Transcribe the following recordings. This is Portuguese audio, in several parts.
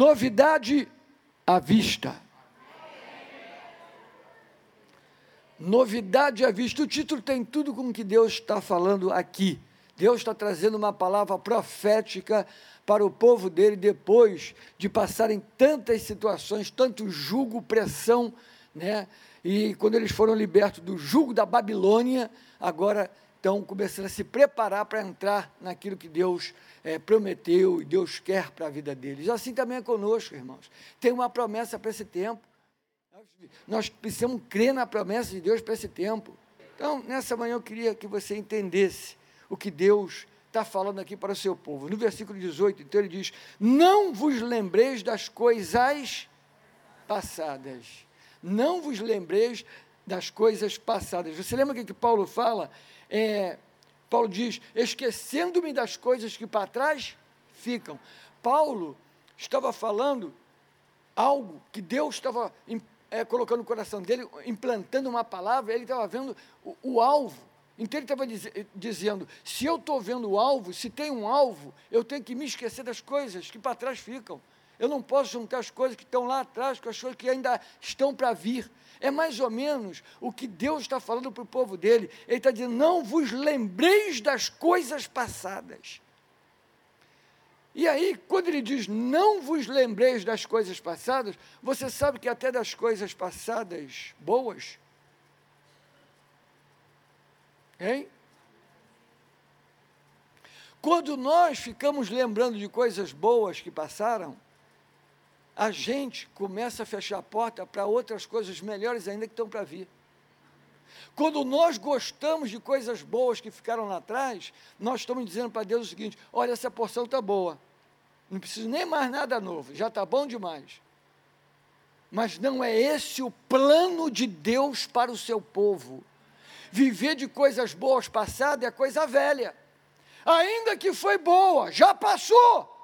Novidade à vista. Novidade à vista. O título tem tudo com o que Deus está falando aqui. Deus está trazendo uma palavra profética para o povo dele depois de passarem tantas situações, tanto julgo, pressão, né? E quando eles foram libertos do julgo da Babilônia, agora estão começando a se preparar para entrar naquilo que Deus é, prometeu e Deus quer para a vida deles. Assim também é conosco, irmãos. Tem uma promessa para esse tempo. Nós precisamos crer na promessa de Deus para esse tempo. Então, nessa manhã eu queria que você entendesse o que Deus está falando aqui para o seu povo. No versículo 18, então ele diz: Não vos lembreis das coisas passadas. Não vos lembreis das coisas passadas. Você lembra o que, que Paulo fala? É, Paulo diz: esquecendo-me das coisas que para trás ficam. Paulo estava falando algo que Deus estava é, colocando no coração dele, implantando uma palavra, ele estava vendo o, o alvo. Então ele estava diz, dizendo: se eu estou vendo o alvo, se tem um alvo, eu tenho que me esquecer das coisas que para trás ficam. Eu não posso juntar as coisas que estão lá atrás com as coisas que ainda estão para vir. É mais ou menos o que Deus está falando para o povo dele. Ele está dizendo: não vos lembreis das coisas passadas. E aí, quando ele diz não vos lembreis das coisas passadas, você sabe que até das coisas passadas boas, hein? Quando nós ficamos lembrando de coisas boas que passaram, a gente começa a fechar a porta para outras coisas melhores ainda que estão para vir. Quando nós gostamos de coisas boas que ficaram lá atrás, nós estamos dizendo para Deus o seguinte: olha, essa porção está boa, não preciso nem mais nada novo, já está bom demais. Mas não é esse o plano de Deus para o seu povo. Viver de coisas boas passadas é coisa velha. Ainda que foi boa, já passou.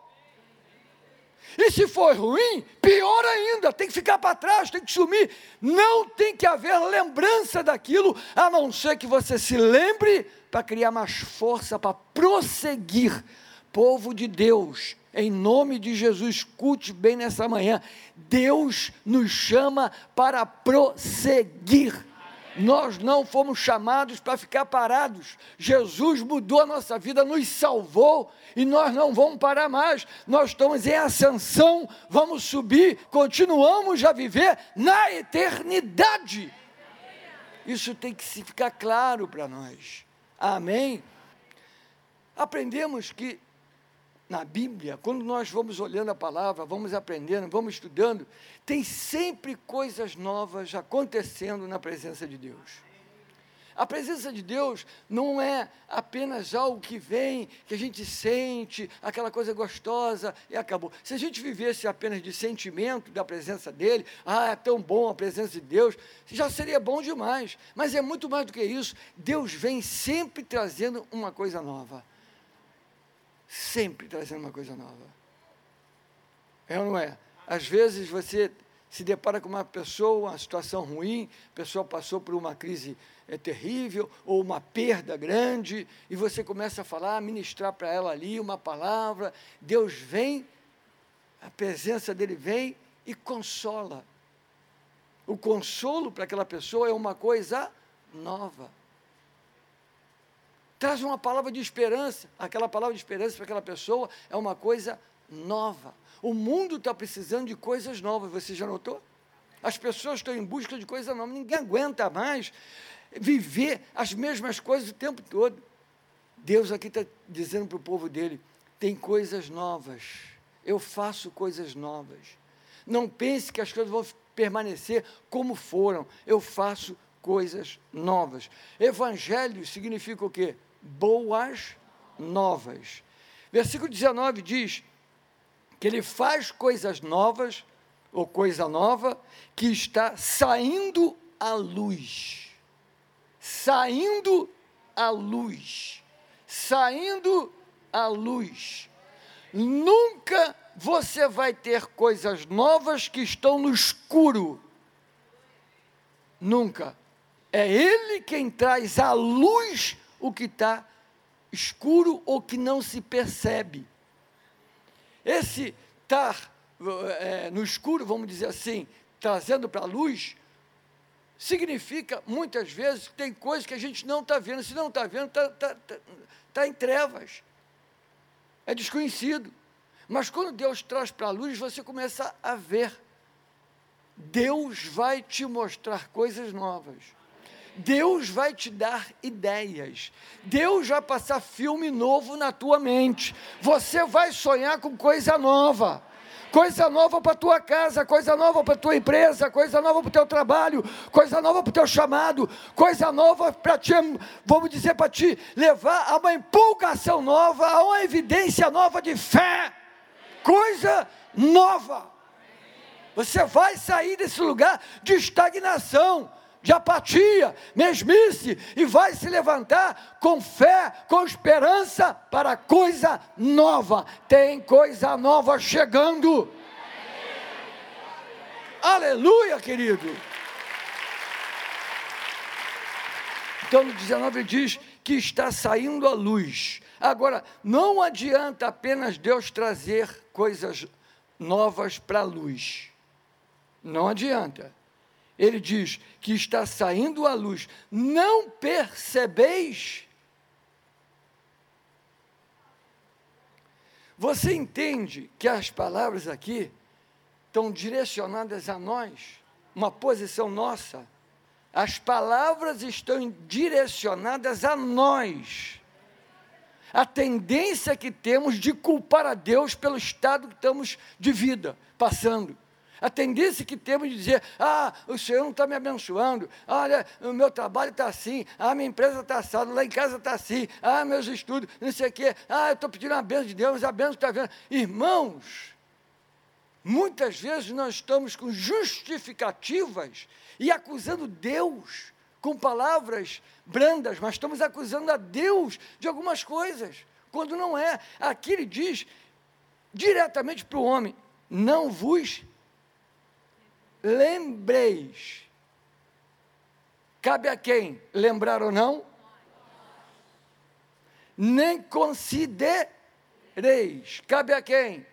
E se for ruim, pior ainda, tem que ficar para trás, tem que sumir. Não tem que haver lembrança daquilo, a não ser que você se lembre para criar mais força para prosseguir. Povo de Deus, em nome de Jesus, escute bem nessa manhã. Deus nos chama para prosseguir. Nós não fomos chamados para ficar parados. Jesus mudou a nossa vida, nos salvou e nós não vamos parar mais. Nós estamos em ascensão, vamos subir, continuamos a viver na eternidade. Isso tem que ficar claro para nós. Amém? Aprendemos que na Bíblia, quando nós vamos olhando a palavra, vamos aprendendo, vamos estudando, tem sempre coisas novas acontecendo na presença de Deus. A presença de Deus não é apenas algo que vem, que a gente sente, aquela coisa gostosa e acabou. Se a gente vivesse apenas de sentimento da presença dele, ah, é tão bom a presença de Deus, já seria bom demais. Mas é muito mais do que isso. Deus vem sempre trazendo uma coisa nova sempre trazendo uma coisa nova. É ou não é? Às vezes você se depara com uma pessoa, uma situação ruim, a pessoa passou por uma crise é, terrível ou uma perda grande, e você começa a falar, ministrar para ela ali uma palavra, Deus vem, a presença dele vem e consola. O consolo para aquela pessoa é uma coisa nova. Traz uma palavra de esperança. Aquela palavra de esperança para aquela pessoa é uma coisa nova. O mundo está precisando de coisas novas, você já notou? As pessoas estão em busca de coisas novas. Ninguém aguenta mais viver as mesmas coisas o tempo todo. Deus aqui está dizendo para o povo dele: tem coisas novas. Eu faço coisas novas. Não pense que as coisas vão permanecer como foram. Eu faço coisas novas. Evangelho significa o quê? Boas novas. Versículo 19 diz que ele faz coisas novas, ou coisa nova, que está saindo à luz. Saindo à luz. Saindo à luz. Nunca você vai ter coisas novas que estão no escuro. Nunca. É Ele quem traz a luz o que está escuro ou que não se percebe. Esse estar é, no escuro, vamos dizer assim, trazendo para a luz, significa muitas vezes que tem coisas que a gente não está vendo. Se não está vendo, está tá, tá, tá em trevas. É desconhecido. Mas quando Deus traz para a luz, você começa a ver. Deus vai te mostrar coisas novas. Deus vai te dar ideias. Deus vai passar filme novo na tua mente. Você vai sonhar com coisa nova coisa nova para tua casa, coisa nova para tua empresa, coisa nova para o teu trabalho, coisa nova para o teu chamado, coisa nova para te, vamos dizer, para te levar a uma empolgação nova, a uma evidência nova de fé, coisa nova. Você vai sair desse lugar de estagnação, de apatia, mesmice, e vai se levantar com fé, com esperança para coisa nova. Tem coisa nova chegando. Aleluia, querido. Então, no 19 diz que está saindo a luz. Agora, não adianta apenas Deus trazer coisas novas para a luz. Não adianta ele diz que está saindo a luz, não percebeis? Você entende que as palavras aqui estão direcionadas a nós, uma posição nossa? As palavras estão direcionadas a nós. A tendência que temos de culpar a Deus pelo estado que estamos de vida passando. A tendência que temos de dizer, ah, o Senhor não está me abençoando, olha, o meu trabalho está assim, ah, minha empresa está assada, lá em casa está assim, ah, meus estudos, não sei o quê, ah, eu estou pedindo a bênção de Deus, mas a bênção está vendo. Irmãos, muitas vezes nós estamos com justificativas e acusando Deus com palavras brandas, mas estamos acusando a Deus de algumas coisas, quando não é. Aqui ele diz diretamente para o homem: não vos lembreis. Cabe a quem? Lembrar ou não? Nem considereis. Cabe a quem?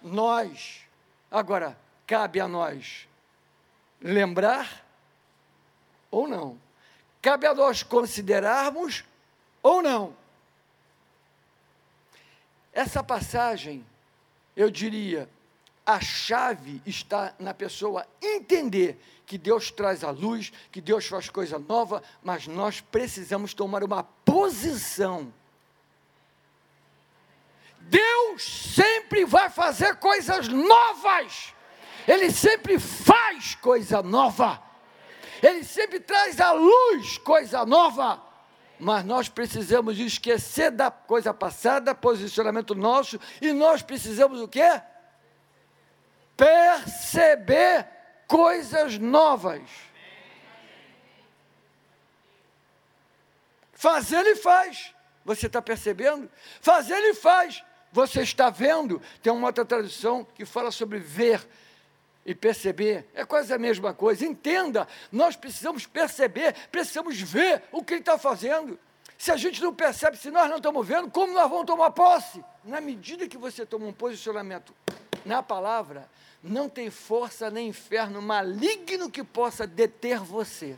Nós. Agora, cabe a nós lembrar ou não? Cabe a nós considerarmos ou não? Essa passagem, eu diria, a chave está na pessoa entender que Deus traz a luz, que Deus faz coisa nova, mas nós precisamos tomar uma posição. Deus sempre vai fazer coisas novas. Ele sempre faz coisa nova. Ele sempre traz à luz coisa nova. Mas nós precisamos esquecer da coisa passada, posicionamento nosso, e nós precisamos o quê? Perceber coisas novas. Fazer ele faz. Você está percebendo? Fazer ele faz. Você está vendo? Tem uma outra tradução que fala sobre ver e perceber. É quase a mesma coisa. Entenda, nós precisamos perceber, precisamos ver o que ele está fazendo. Se a gente não percebe, se nós não estamos vendo, como nós vamos tomar posse? Na medida que você toma um posicionamento na palavra, não tem força nem inferno maligno que possa deter você.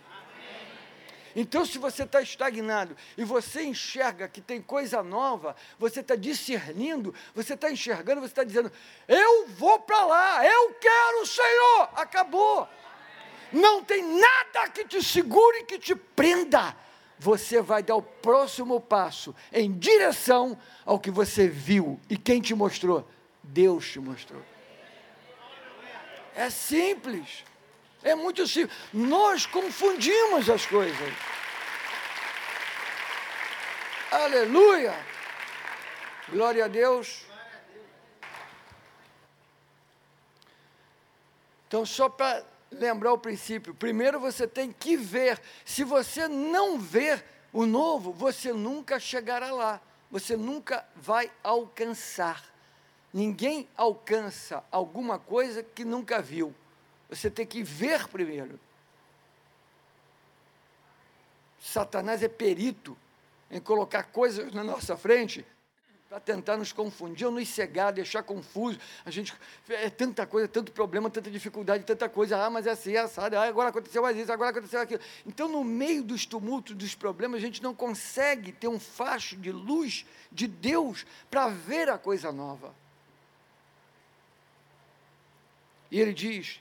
Então, se você está estagnado e você enxerga que tem coisa nova, você está discernindo, você está enxergando, você está dizendo: Eu vou para lá, eu quero o Senhor. Acabou. Não tem nada que te segure, que te prenda. Você vai dar o próximo passo em direção ao que você viu. E quem te mostrou? Deus te mostrou. É simples. É muito simples. Nós confundimos as coisas. Aleluia! Glória a Deus. Então, só para lembrar o princípio, primeiro você tem que ver. Se você não ver o novo, você nunca chegará lá. Você nunca vai alcançar. Ninguém alcança alguma coisa que nunca viu. Você tem que ver primeiro. Satanás é perito em colocar coisas na nossa frente para tentar nos confundir ou nos cegar, deixar confuso. A gente é tanta coisa, tanto problema, tanta dificuldade, tanta coisa. Ah, mas é assim, é assado. Ah, agora aconteceu mais isso, agora aconteceu aquilo. Então, no meio dos tumultos, dos problemas, a gente não consegue ter um facho de luz de Deus para ver a coisa nova. E ele diz: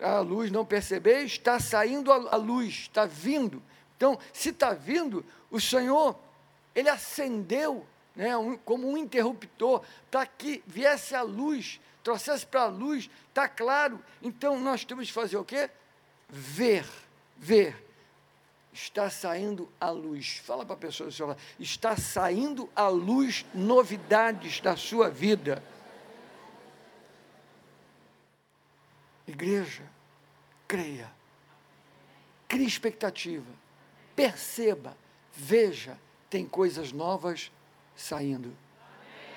a luz não percebeis, está saindo a luz, está vindo. Então, se está vindo, o Senhor, ele acendeu né, um, como um interruptor, para que viesse a luz, trouxesse para a luz, está claro. Então nós temos que fazer o quê? Ver, ver. Está saindo a luz. Fala para a pessoa do seu lado. Está saindo a luz novidades da sua vida. Igreja, creia. Crie expectativa. Perceba, veja, tem coisas novas saindo.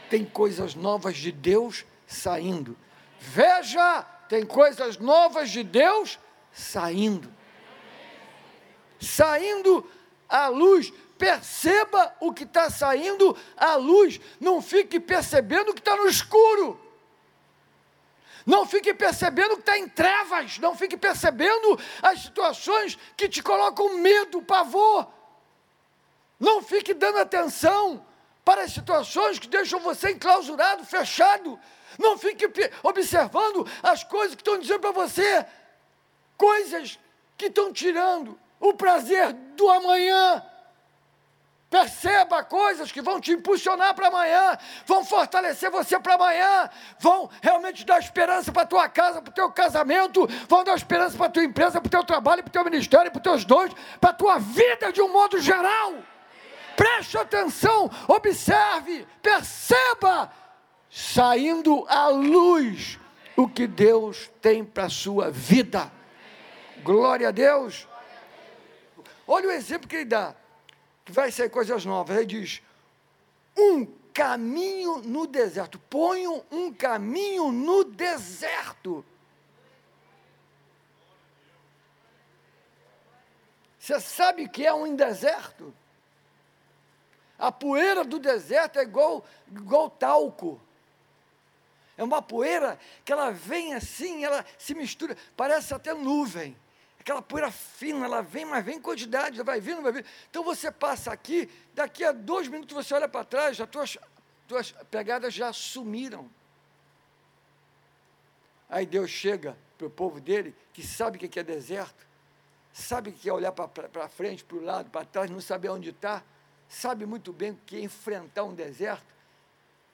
Tem coisas novas de Deus saindo. Veja, tem coisas novas de Deus saindo. Saindo à luz. Perceba o que está saindo à luz. Não fique percebendo o que está no escuro. Não fique percebendo que está em trevas. Não fique percebendo as situações que te colocam medo, pavor. Não fique dando atenção para as situações que deixam você enclausurado, fechado. Não fique observando as coisas que estão dizendo para você, coisas que estão tirando o prazer do amanhã. Perceba coisas que vão te impulsionar para amanhã, vão fortalecer você para amanhã, vão realmente dar esperança para a tua casa, para o teu casamento, vão dar esperança para a tua empresa, para o teu trabalho, para o teu ministério, para os teus dons, para a tua vida de um modo geral. Preste atenção, observe, perceba, saindo à luz o que Deus tem para a sua vida. Glória a Deus. Olha o exemplo que ele dá, que vai ser coisas novas. Ele diz: um caminho no deserto. Ponho um caminho no deserto. Você sabe o que é um deserto? A poeira do deserto é igual, igual talco. É uma poeira que ela vem assim, ela se mistura, parece até nuvem. Aquela poeira fina, ela vem, mas vem em quantidade, vai vindo, vai vindo. Então você passa aqui, daqui a dois minutos você olha para trás, as tuas, tuas pegadas já sumiram. Aí Deus chega para o povo dele, que sabe o que é deserto, sabe o que é olhar para frente, para o lado, para trás, não saber onde está sabe muito bem o que é enfrentar um deserto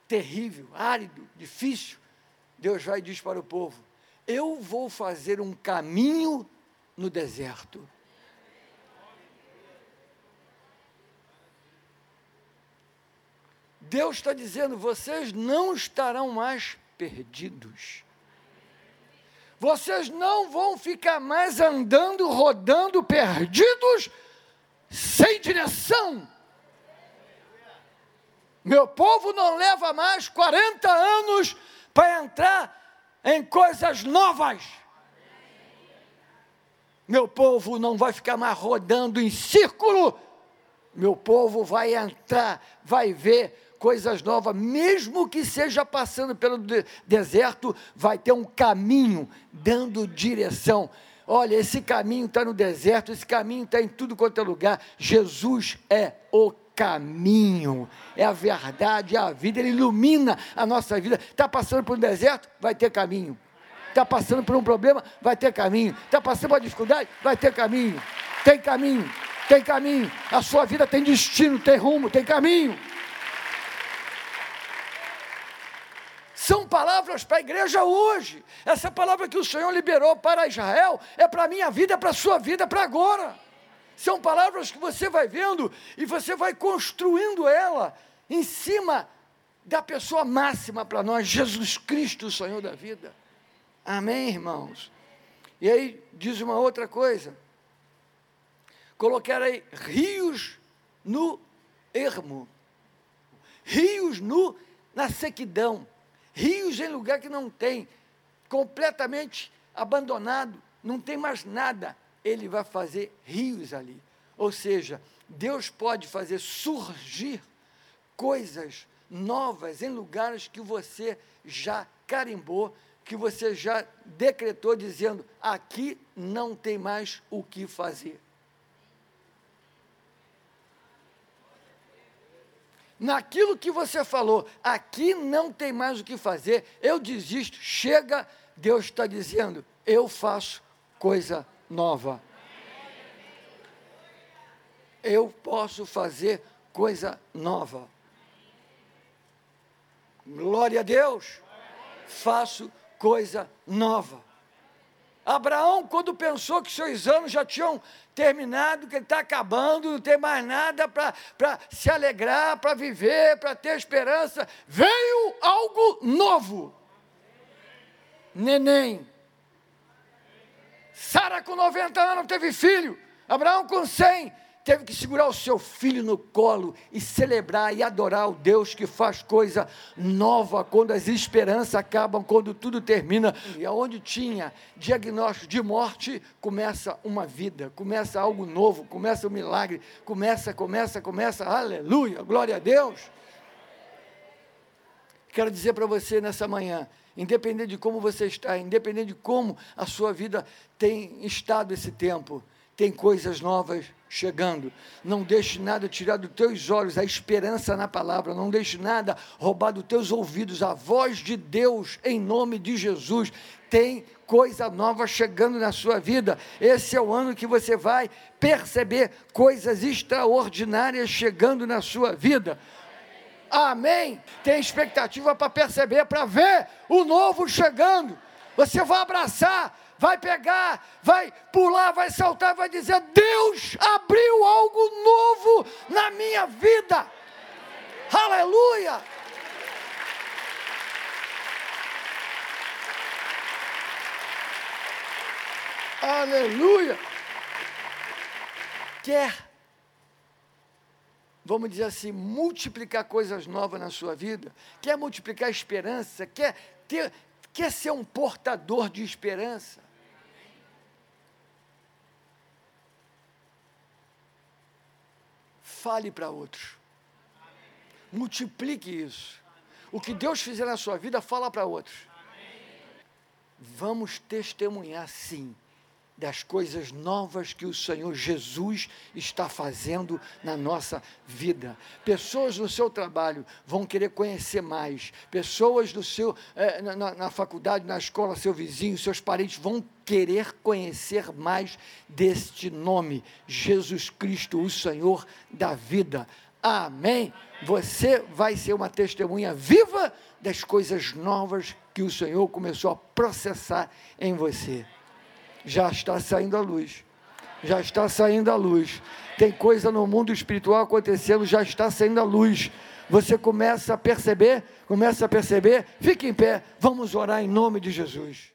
terrível, árido, difícil. Deus vai e diz para o povo: Eu vou fazer um caminho no deserto. Deus está dizendo: vocês não estarão mais perdidos. Vocês não vão ficar mais andando, rodando, perdidos, sem direção. Meu povo não leva mais 40 anos para entrar em coisas novas. Meu povo não vai ficar mais rodando em círculo. Meu povo vai entrar, vai ver coisas novas, mesmo que seja passando pelo deserto, vai ter um caminho dando direção. Olha, esse caminho está no deserto, esse caminho está em tudo quanto é lugar. Jesus é o caminho, é a verdade, é a vida, ele ilumina a nossa vida. Está passando por um deserto? Vai ter caminho. Está passando por um problema? Vai ter caminho. Está passando por uma dificuldade? Vai ter caminho. Tem caminho, tem caminho. A sua vida tem destino, tem rumo, tem caminho. São palavras para a igreja hoje. Essa palavra que o Senhor liberou para Israel é para a minha vida, é para a sua vida, é para agora. São palavras que você vai vendo e você vai construindo ela em cima da pessoa máxima para nós, Jesus Cristo, o Senhor da vida. Amém, irmãos? E aí diz uma outra coisa. Colocarei rios no ermo, rios no, na sequidão, rios em lugar que não tem, completamente abandonado, não tem mais nada ele vai fazer rios ali. Ou seja, Deus pode fazer surgir coisas novas em lugares que você já carimbou, que você já decretou, dizendo: aqui não tem mais o que fazer. naquilo que você falou, aqui não tem mais o que fazer, eu desisto, chega, Deus está dizendo, eu faço coisa nova. Eu posso fazer coisa nova. Glória a Deus. Faço coisa nova. Abraão, quando pensou que seus anos já tinham terminado, que ele está acabando, não tem mais nada para se alegrar, para viver, para ter esperança, veio algo novo. Neném. Sara com 90 anos teve filho. Abraão com 100 teve que segurar o seu filho no colo e celebrar e adorar o Deus que faz coisa nova quando as esperanças acabam, quando tudo termina. E aonde tinha diagnóstico de morte, começa uma vida, começa algo novo, começa um milagre, começa, começa, começa, aleluia, glória a Deus. Quero dizer para você nessa manhã, independente de como você está, independente de como a sua vida tem estado esse tempo, tem coisas novas chegando. Não deixe nada tirar dos teus olhos a esperança na palavra. Não deixe nada roubar dos teus ouvidos a voz de Deus em nome de Jesus. Tem coisa nova chegando na sua vida. Esse é o ano que você vai perceber coisas extraordinárias chegando na sua vida. Amém. Tem expectativa para perceber, para ver o novo chegando. Você vai abraçar vai pegar, vai pular, vai saltar, vai dizer: Deus abriu algo novo na minha vida. Aleluia! Aleluia! Quer, vamos dizer assim, multiplicar coisas novas na sua vida, quer multiplicar esperança, quer ter, quer ser um portador de esperança. Fale para outros. Multiplique isso. O que Deus fizer na sua vida, fala para outros. Vamos testemunhar, sim, das coisas novas que o Senhor Jesus está fazendo na nossa vida. Pessoas no seu trabalho vão querer conhecer mais. Pessoas do seu, é, na, na faculdade, na escola, seu vizinho, seus parentes vão querer conhecer mais deste nome, Jesus Cristo, o Senhor da vida. Amém. Você vai ser uma testemunha viva das coisas novas que o Senhor começou a processar em você já está saindo a luz. Já está saindo a luz. Tem coisa no mundo espiritual acontecendo, já está saindo a luz. Você começa a perceber, começa a perceber, fique em pé, vamos orar em nome de Jesus.